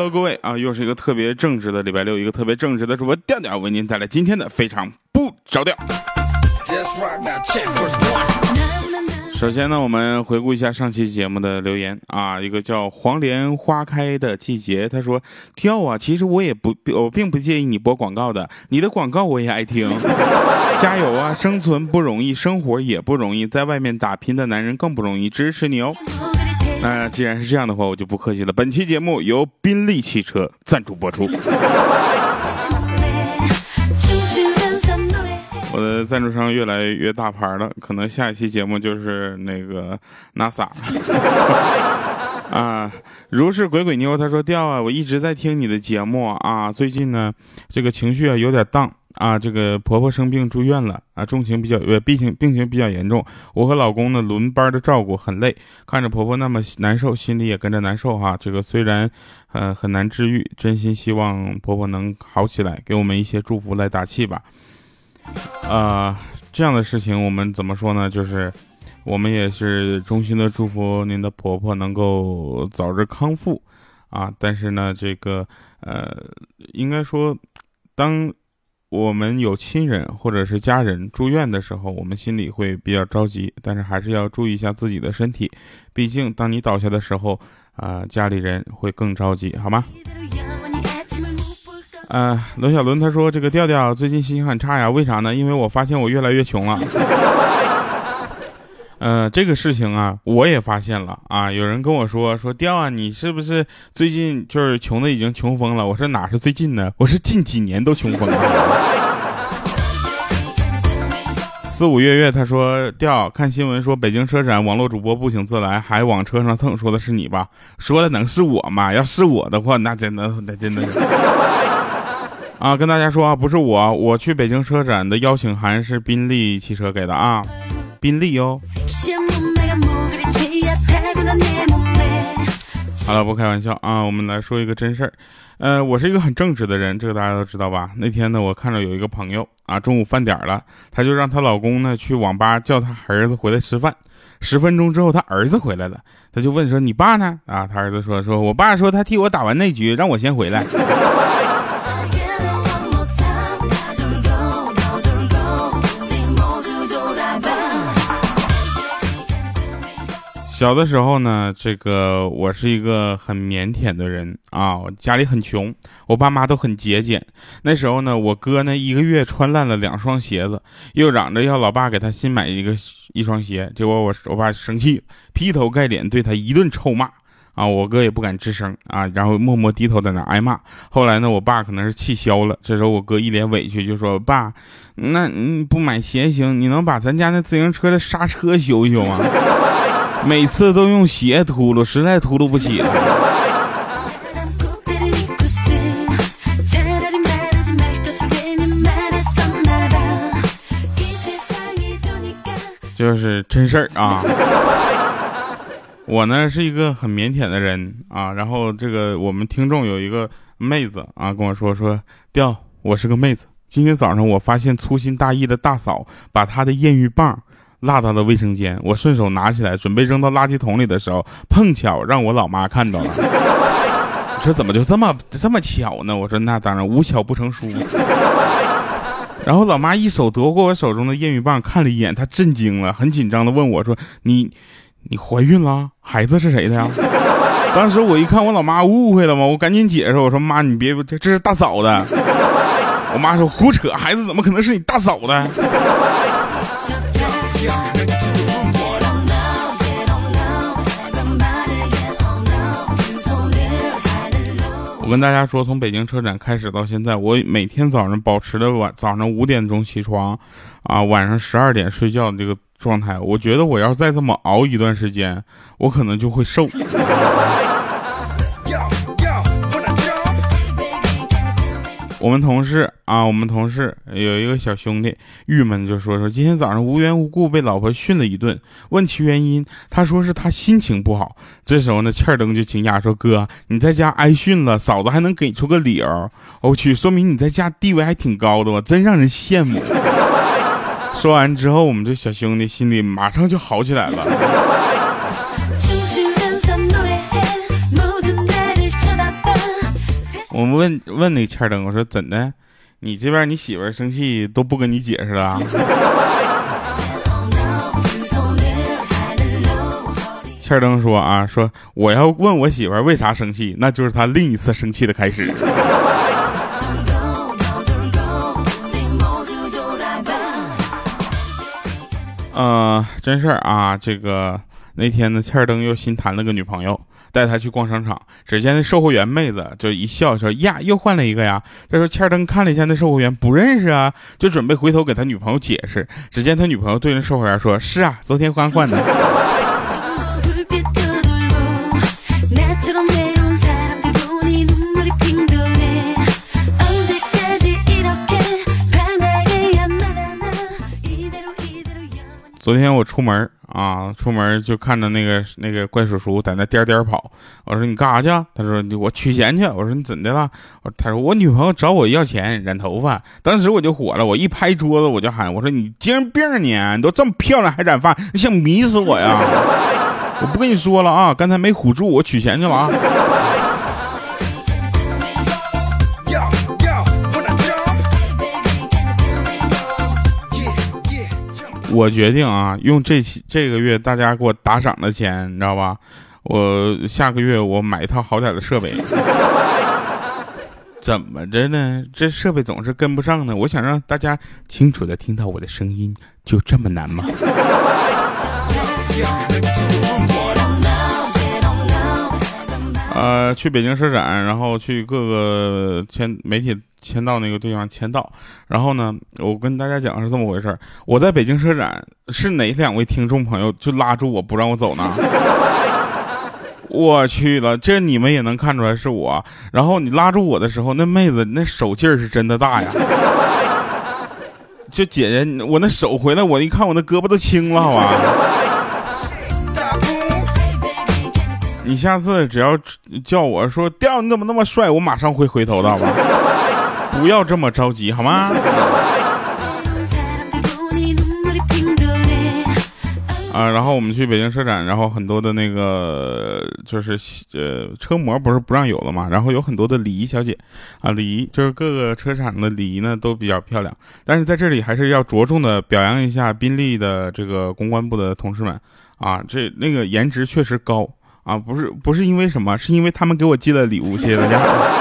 Hello，各位啊，又是一个特别正直的礼拜六，一个特别正直的主播调调为您带来今天的非常不着调。首先呢，我们回顾一下上期节目的留言啊，一个叫黄莲花开的季节，他说：“跳啊，其实我也不，我并不介意你播广告的，你的广告我也爱听。加油啊，生存不容易，生活也不容易，在外面打拼的男人更不容易，支持你哦。”那既然是这样的话，我就不客气了。本期节目由宾利汽车赞助播出。我的赞助商越来越大牌了，可能下一期节目就是那个 NASA。啊，如是鬼鬼妞，他说掉啊，我一直在听你的节目啊，最近呢，这个情绪啊有点荡啊，这个婆婆生病住院了啊，重情比较呃病情病情比较严重，我和老公呢轮班的照顾很累，看着婆婆那么难受，心里也跟着难受哈。这个虽然呃很难治愈，真心希望婆婆能好起来，给我们一些祝福来打气吧。啊，这样的事情我们怎么说呢？就是我们也是衷心的祝福您的婆婆能够早日康复啊！但是呢，这个呃，应该说，当我们有亲人或者是家人住院的时候，我们心里会比较着急，但是还是要注意一下自己的身体。毕竟，当你倒下的时候，啊，家里人会更着急，好吗？呃，罗小伦他说：“这个调调最近心情很差呀，为啥呢？因为我发现我越来越穷了。嗯，这个事情啊，我也发现了啊。有人跟我说说调啊，你是不是最近就是穷的已经穷疯了？我说哪是最近呢？我是近几年都穷疯了。四五月月他说调看新闻说北京车展网络主播不请自来，还往车上蹭，说的是你吧？说的能是我吗？要是我的话，那真的那真的。”啊，跟大家说啊，不是我，我去北京车展的邀请函是宾利汽车给的啊，宾利哦。好了，不开玩笑啊，我们来说一个真事儿。呃，我是一个很正直的人，这个大家都知道吧？那天呢，我看到有一个朋友啊，中午饭点了，她就让她老公呢去网吧叫她儿子回来吃饭。十分钟之后，她儿子回来了，她就问说：“你爸呢？”啊，她儿子说：“说我爸说他替我打完那局，让我先回来。”小的时候呢，这个我是一个很腼腆的人啊，家里很穷，我爸妈都很节俭。那时候呢，我哥呢一个月穿烂了两双鞋子，又嚷着要老爸给他新买一个一双鞋，结果我我爸生气，劈头盖脸对他一顿臭骂啊，我哥也不敢吱声啊，然后默默低头在那挨骂。后来呢，我爸可能是气消了，这时候我哥一脸委屈就说：“爸，那你不买鞋行，你能把咱家那自行车的刹车修一修吗？”每次都用鞋秃噜，实在秃噜不起了。就是真事儿啊！我呢是一个很腼腆的人啊，然后这个我们听众有一个妹子啊跟我说说，调我是个妹子。今天早上我发现粗心大意的大嫂把她的艳遇棒。落到了卫生间，我顺手拿起来准备扔到垃圾桶里的时候，碰巧让我老妈看到了。你说怎么就这么这么巧呢？我说那当然无巧不成书。然后老妈一手夺过我手中的验孕棒，看了一眼，她震惊了，很紧张的问我说：“你你怀孕了？孩子是谁的呀？”当时我一看我老妈误会了吗，我赶紧解释我说：“妈，你别这这是大嫂的。”我妈说：“胡扯，孩子怎么可能是你大嫂的？” 我跟大家说，从北京车展开始到现在，我每天早上保持着晚早上五点钟起床，啊，晚上十二点睡觉的这个状态。我觉得我要再这么熬一段时间，我可能就会瘦。我们同事啊，我们同事有一个小兄弟，郁闷就说说今天早上无缘无故被老婆训了一顿，问其原因，他说是他心情不好。这时候呢，欠灯就请假说：“哥，你在家挨训了，嫂子还能给出个理由？我去，说明你在家地位还挺高的吧？真让人羡慕。”说完之后，我们这小兄弟心里马上就好起来了。我们问问那个欠灯，我说怎的？你这边你媳妇生气都不跟你解释了？欠灯说啊，说我要问我媳妇为啥生气，那就是她另一次生气的开始。呃，真事儿啊，这个那天呢，欠儿灯又新谈了个女朋友。带他去逛商场，只见那售货员妹子就一笑说：“呀，又换了一个呀。”这时候欠灯看了一下那售货员，不认识啊，就准备回头给他女朋友解释。只见他女朋友对那售货员说：“是啊，昨天刚换的。”昨天我出门啊，出门就看着那个那个怪叔叔在那颠颠跑。我说你干啥去？他说我取钱去。我说你怎的了？他说我女朋友找我要钱染头发。当时我就火了，我一拍桌子我就喊，我说你精神病你？你都这么漂亮还染发，你想迷死我呀？我不跟你说了啊，刚才没唬住，我取钱去了啊。我决定啊，用这期这个月大家给我打赏的钱，你知道吧？我下个月我买一套好点的设备。怎么着呢？这设备总是跟不上呢。我想让大家清楚的听到我的声音，就这么难吗？呃，去北京车展，然后去各个签媒体。签到那个地方签到，然后呢，我跟大家讲是这么回事我在北京车展，是哪两位听众朋友就拉住我不让我走呢？我去了，这你们也能看出来是我。然后你拉住我的时候，那妹子那手劲儿是真的大呀。就姐姐，我那手回来，我一看我那胳膊都青了，好吧。你下次只要叫我说调，你怎么那么帅，我马上会回头的，好吧。不要这么着急，好吗？啊，然后我们去北京车展，然后很多的那个就是呃车模不是不让有了嘛，然后有很多的礼仪小姐啊，礼仪就是各个车厂的礼仪呢都比较漂亮，但是在这里还是要着重的表扬一下宾利的这个公关部的同事们啊，这那个颜值确实高啊，不是不是因为什么，是因为他们给我寄了礼物，谢谢大家。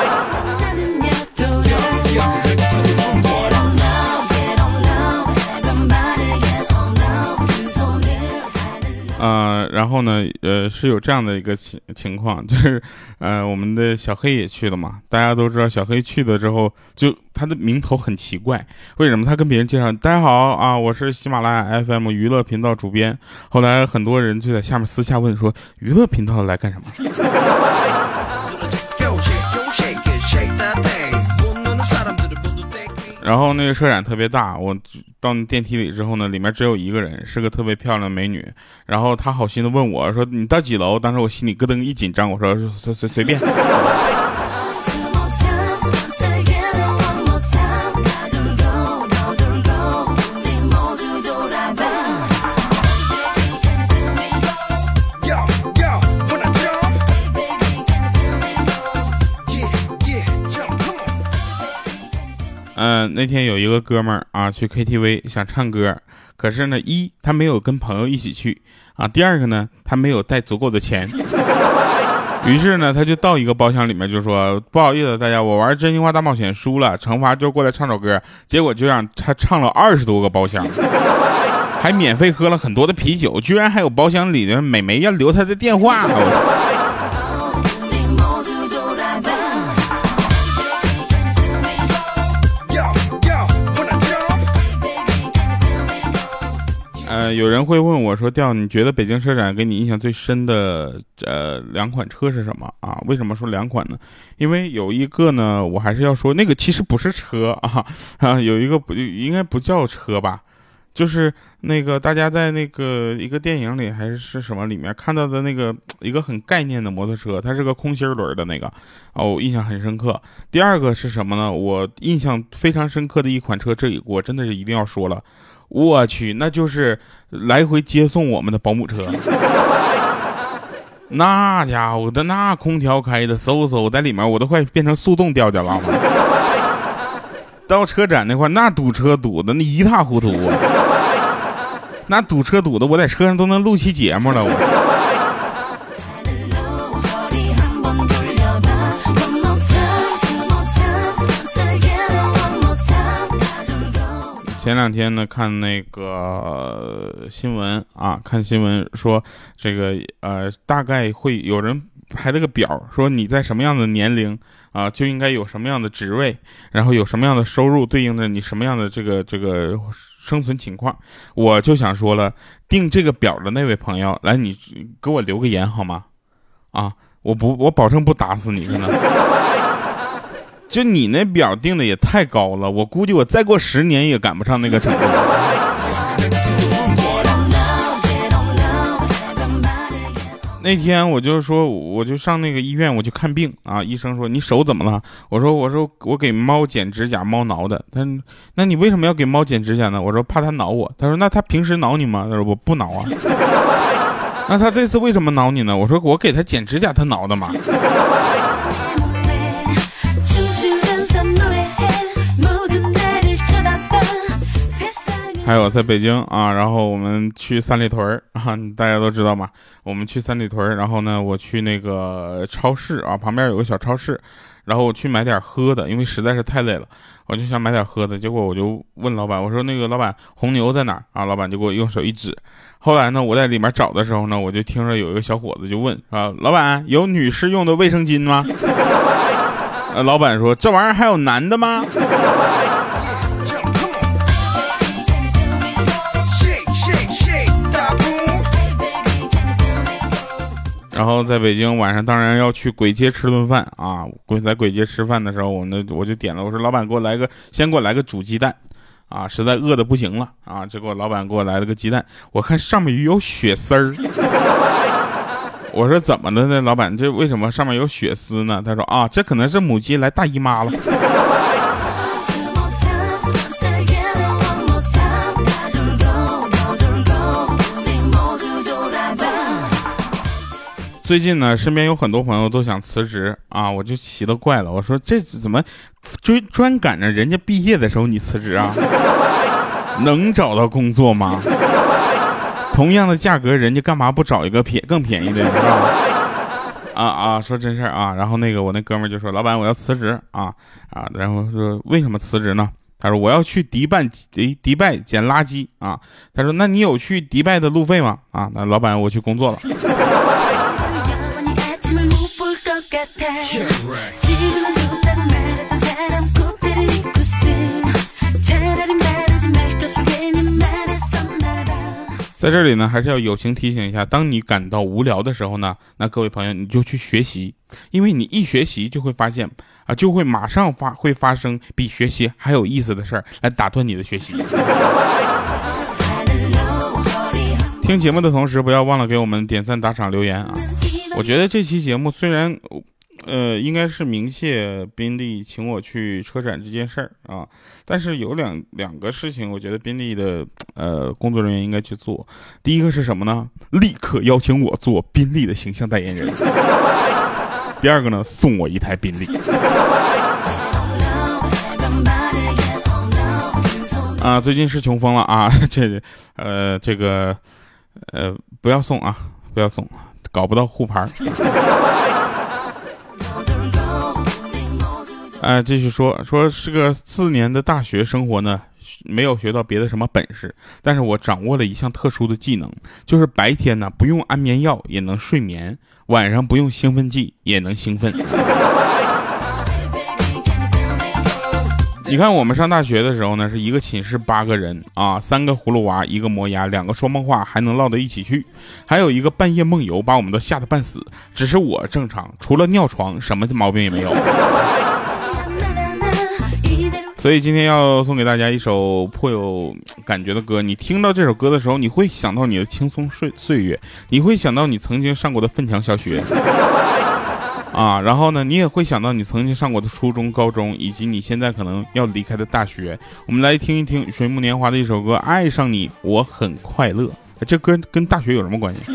然后呢，呃，是有这样的一个情情况，就是，呃，我们的小黑也去了嘛。大家都知道，小黑去了之后，就他的名头很奇怪。为什么？他跟别人介绍：“大家好啊，我是喜马拉雅 FM 娱乐频道主编。”后来很多人就在下面私下问说：“娱乐频道来干什么？”然后那个车展特别大，我到电梯里之后呢，里面只有一个人，是个特别漂亮的美女。然后她好心的问我说：“你到几楼？”当时我心里咯噔一紧张，我说：“随随随便。”那天有一个哥们儿啊，去 KTV 想唱歌，可是呢，一他没有跟朋友一起去啊，第二个呢，他没有带足够的钱，于是呢，他就到一个包厢里面就说：“不好意思，大家，我玩真心话大冒险输了，惩罚就过来唱首歌。”结果就让他唱了二十多个包厢，还免费喝了很多的啤酒，居然还有包厢里的美眉要留他的电话。有人会问我说：“调，你觉得北京车展给你印象最深的呃两款车是什么啊？为什么说两款呢？因为有一个呢，我还是要说那个其实不是车啊啊，有一个不应该不叫车吧，就是那个大家在那个一个电影里还是是什么里面看到的那个一个很概念的摩托车，它是个空心轮的那个哦，我印象很深刻。第二个是什么呢？我印象非常深刻的一款车，这里我真的是一定要说了。”我去，那就是来回接送我们的保姆车。那家伙的那空调开的嗖嗖，在里面我都快变成速冻调调了。到车展那块那堵车堵的那一塌糊涂啊！那堵车堵的我在车上都能录期节目了我。前两天呢，看那个新闻啊，看新闻说这个呃，大概会有人拍了个表，说你在什么样的年龄啊，就应该有什么样的职位，然后有什么样的收入，对应的你什么样的这个这个生存情况。我就想说了，定这个表的那位朋友，来，你给我留个言好吗？啊，我不，我保证不打死你，真的。就你那表定的也太高了，我估计我再过十年也赶不上那个程度。那天我就说，我就上那个医院，我去看病啊。医生说你手怎么了？我说我说我给猫剪指甲，猫挠的。他那你为什么要给猫剪指甲呢？我说怕它挠我。他说那它平时挠你吗？他说我不挠啊。那他这次为什么挠你呢？我说我给他剪指甲，他挠的嘛。还有在北京啊，然后我们去三里屯 啊，大家都知道嘛。我们去三里屯，然后呢，我去那个超市啊，旁边有个小超市，然后我去买点喝的，因为实在是太累了，我就想买点喝的。结果我就问老板，我说那个老板红牛在哪儿啊？老板就给我用手一指。后来呢，我在里面找的时候呢，我就听着有一个小伙子就问啊，老板有女士用的卫生巾吗？呃，老板说这玩意儿还有男的吗？然后在北京晚上当然要去簋街吃顿饭啊！鬼在簋街吃饭的时候，我呢我就点了，我说老板给我来个，先给我来个煮鸡蛋，啊，实在饿的不行了啊，结果老板给我来了个鸡蛋，我看上面有血丝儿，我说怎么的呢？老板这为什么上面有血丝呢？他说啊，这可能是母鸡来大姨妈了。最近呢，身边有很多朋友都想辞职啊，我就奇了怪了。我说这怎么追专赶着人家毕业的时候你辞职啊？能找到工作吗？同样的价格，人家干嘛不找一个便更便宜的？是吧？啊啊，说真事儿啊。然后那个我那哥们就说：“老板，我要辞职啊啊！”然后说：“为什么辞职呢？”他说：“我要去迪拜迪迪拜捡垃圾啊。”他说：“那你有去迪拜的路费吗？”啊，那老板，我去工作了。在这里呢，还是要友情提醒一下：当你感到无聊的时候呢，那各位朋友你就去学习，因为你一学习就会发现啊，就会马上发会发生比学习还有意思的事儿来打断你的学习。听节目的同时，不要忘了给我们点赞、打赏、留言啊！我觉得这期节目虽然。呃，应该是明谢宾利请我去车展这件事儿啊，但是有两两个事情，我觉得宾利的呃工作人员应该去做。第一个是什么呢？立刻邀请我做宾利的形象代言人。第二个呢，送我一台宾利。啊，最近是穷疯了啊，这呃这个呃不要送啊，不要送，搞不到护牌。哎，继续说说是个四年的大学生活呢，没有学到别的什么本事，但是我掌握了一项特殊的技能，就是白天呢不用安眠药也能睡眠，晚上不用兴奋剂也能兴奋。你看我们上大学的时候呢，是一个寝室八个人啊，三个葫芦娃，一个磨牙，两个说梦话还能唠到一起去，还有一个半夜梦游，把我们都吓得半死，只是我正常，除了尿床，什么毛病也没有。所以今天要送给大家一首颇有 感觉的歌。你听到这首歌的时候，你会想到你的轻松岁岁月，你会想到你曾经上过的奋强小学，啊，然后呢，你也会想到你曾经上过的初中、高中，以及你现在可能要离开的大学。我们来听一听水木年华的一首歌《爱上你我很快乐》。这歌跟大学有什么关系？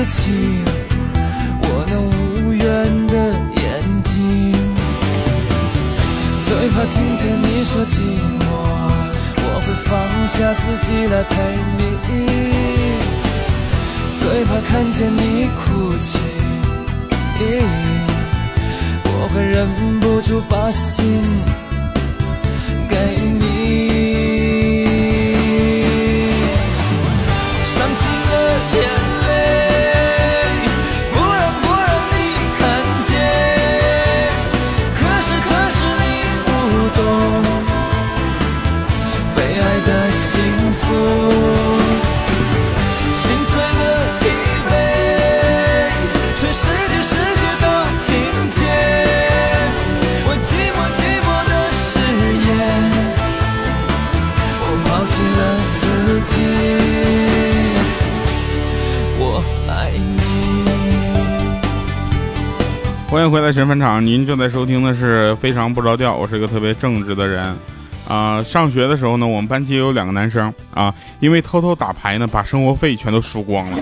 看得清我那无怨的眼睛？最怕听见你说寂寞，我会放下自己来陪你。最怕看见你哭泣，我会忍不住把心欢迎回来神返场，您正在收听的是非常不着调，我是一个特别正直的人。啊、上学的时候呢，我们班级有两个男生啊，因为偷偷打牌呢，把生活费全都输光了。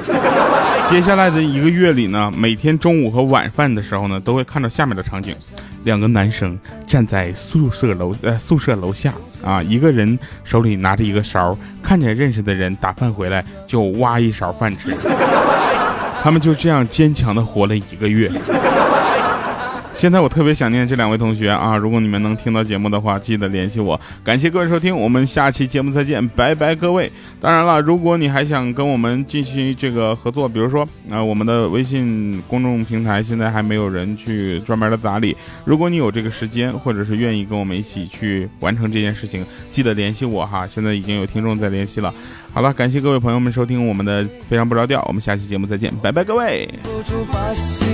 接下来的一个月里呢，每天中午和晚饭的时候呢，都会看到下面的场景：两个男生站在宿舍楼呃宿舍楼下啊，一个人手里拿着一个勺，看见认识的人打饭回来就挖一勺饭吃。他们就这样坚强的活了一个月。现在我特别想念这两位同学啊！如果你们能听到节目的话，记得联系我。感谢各位收听，我们下期节目再见，拜拜各位。当然了，如果你还想跟我们进行这个合作，比如说啊、我们的微信公众平台现在还没有人去专门的打理。如果你有这个时间，或者是愿意跟我们一起去完成这件事情，记得联系我哈。现在已经有听众在联系了。好了，感谢各位朋友们收听我们的非常不着调，我们下期节目再见，拜拜各位。不住把心